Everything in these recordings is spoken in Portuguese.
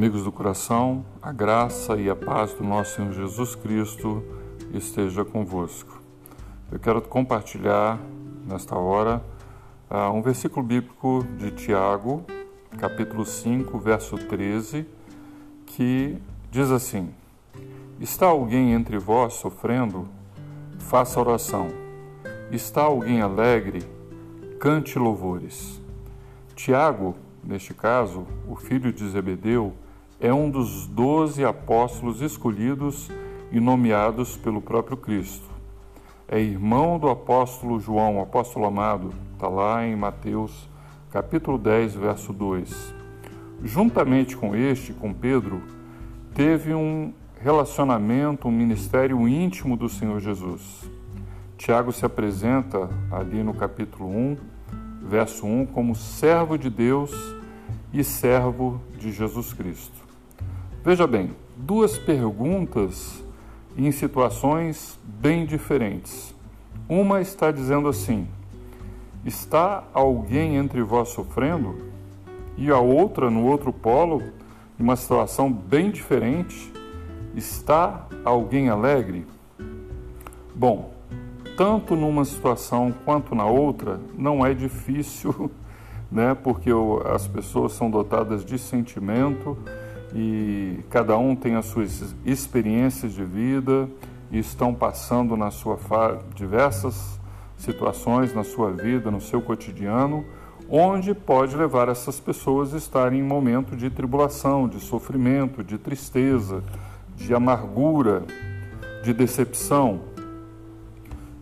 Amigos do coração, a graça e a paz do nosso Senhor Jesus Cristo esteja convosco. Eu quero compartilhar nesta hora uh, um versículo bíblico de Tiago, capítulo 5, verso 13, que diz assim: Está alguém entre vós sofrendo? Faça oração. Está alguém alegre? Cante louvores. Tiago, neste caso, o filho de Zebedeu, é um dos doze apóstolos escolhidos e nomeados pelo próprio Cristo. É irmão do apóstolo João, o apóstolo amado, está lá em Mateus capítulo 10, verso 2. Juntamente com este, com Pedro, teve um relacionamento, um ministério íntimo do Senhor Jesus. Tiago se apresenta ali no capítulo 1, verso 1, como servo de Deus e servo de Jesus Cristo. Veja bem, duas perguntas em situações bem diferentes. Uma está dizendo assim: Está alguém entre vós sofrendo? E a outra, no outro polo, em uma situação bem diferente, está alguém alegre? Bom, tanto numa situação quanto na outra, não é difícil né? porque as pessoas são dotadas de sentimento e cada um tem as suas experiências de vida e estão passando na sua diversas situações na sua vida, no seu cotidiano, onde pode levar essas pessoas a estarem em momento de tribulação, de sofrimento, de tristeza, de amargura, de decepção.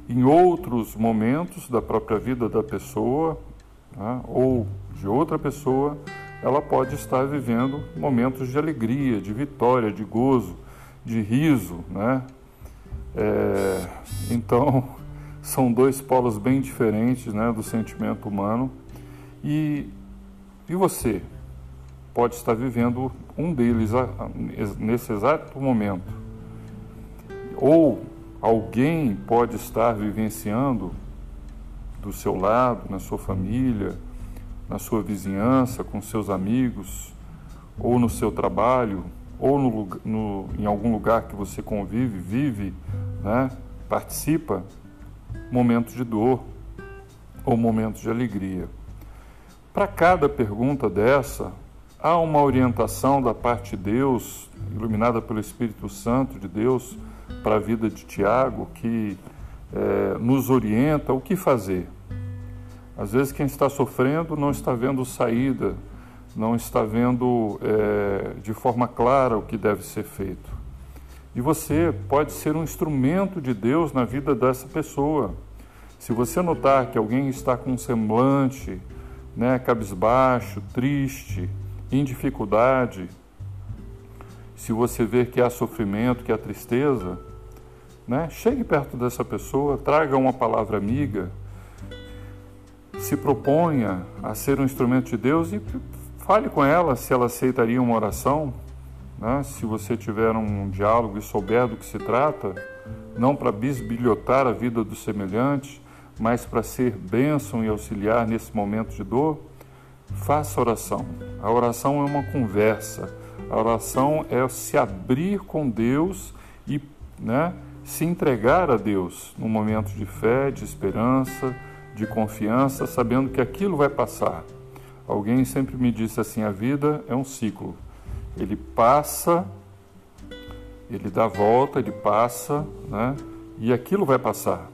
Em outros momentos da própria vida da pessoa, né, ou de outra pessoa, ela pode estar vivendo momentos de alegria, de vitória, de gozo, de riso, né? É, então, são dois polos bem diferentes né, do sentimento humano. E, e você pode estar vivendo um deles nesse exato momento. Ou alguém pode estar vivenciando do seu lado, na sua família, na sua vizinhança, com seus amigos, ou no seu trabalho, ou no, no, em algum lugar que você convive, vive, né, participa, momentos de dor ou momentos de alegria. Para cada pergunta dessa, há uma orientação da parte de Deus, iluminada pelo Espírito Santo de Deus, para a vida de Tiago, que é, nos orienta o que fazer. Às vezes, quem está sofrendo não está vendo saída, não está vendo é, de forma clara o que deve ser feito. E você pode ser um instrumento de Deus na vida dessa pessoa. Se você notar que alguém está com um semblante, né, cabisbaixo, triste, em dificuldade, se você ver que há sofrimento, que há tristeza, né? Chegue perto dessa pessoa, traga uma palavra amiga, se proponha a ser um instrumento de Deus e fale com ela se ela aceitaria uma oração. Né? Se você tiver um diálogo e souber do que se trata, não para bisbilhotar a vida do semelhante, mas para ser bênção e auxiliar nesse momento de dor, faça oração. A oração é uma conversa. A oração é se abrir com Deus e né, se entregar a Deus num momento de fé, de esperança, de confiança, sabendo que aquilo vai passar. Alguém sempre me disse assim: a vida é um ciclo. Ele passa, ele dá volta, ele passa, né? E aquilo vai passar.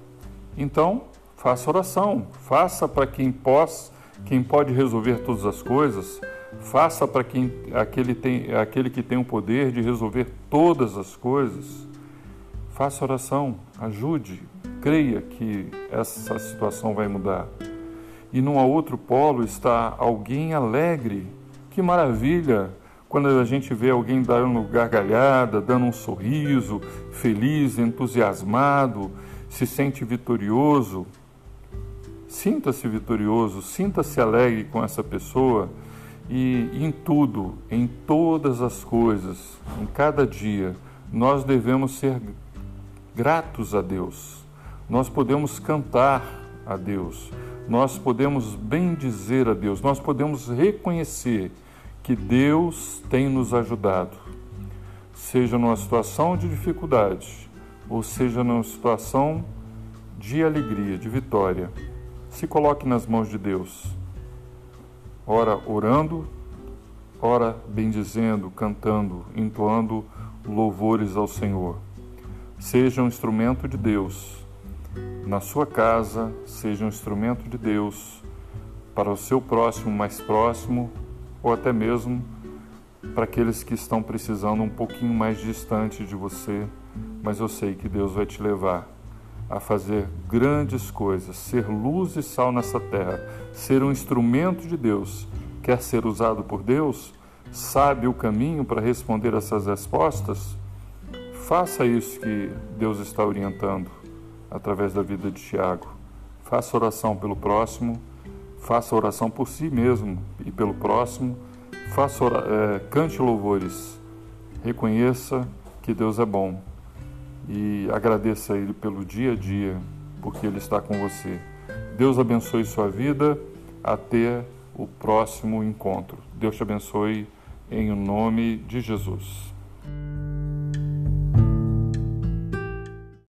Então, faça oração, faça para quem pós, quem pode resolver todas as coisas, faça para quem aquele tem, aquele que tem o poder de resolver todas as coisas. Faça oração, ajude, creia que essa situação vai mudar. E num outro polo está alguém alegre. Que maravilha quando a gente vê alguém dando gargalhada, dando um sorriso, feliz, entusiasmado, se sente vitorioso. Sinta-se vitorioso, sinta-se alegre com essa pessoa e em tudo, em todas as coisas, em cada dia, nós devemos ser gratos a Deus. Nós podemos cantar a Deus, nós podemos bendizer a Deus, nós podemos reconhecer que Deus tem nos ajudado, seja numa situação de dificuldade, ou seja numa situação de alegria, de vitória. Se coloque nas mãos de Deus. Ora orando, ora bendizendo, cantando, entoando louvores ao Senhor. Seja um instrumento de Deus na sua casa, seja um instrumento de Deus para o seu próximo mais próximo ou até mesmo para aqueles que estão precisando um pouquinho mais distante de você, mas eu sei que Deus vai te levar a fazer grandes coisas, ser luz e sal nessa terra, ser um instrumento de Deus. Quer ser usado por Deus? Sabe o caminho para responder essas respostas? Faça isso que Deus está orientando através da vida de Tiago. Faça oração pelo próximo faça oração por si mesmo e pelo próximo, faça é, cante louvores, reconheça que Deus é bom e agradeça a Ele pelo dia a dia, porque Ele está com você. Deus abençoe sua vida até o próximo encontro. Deus te abençoe em nome de Jesus.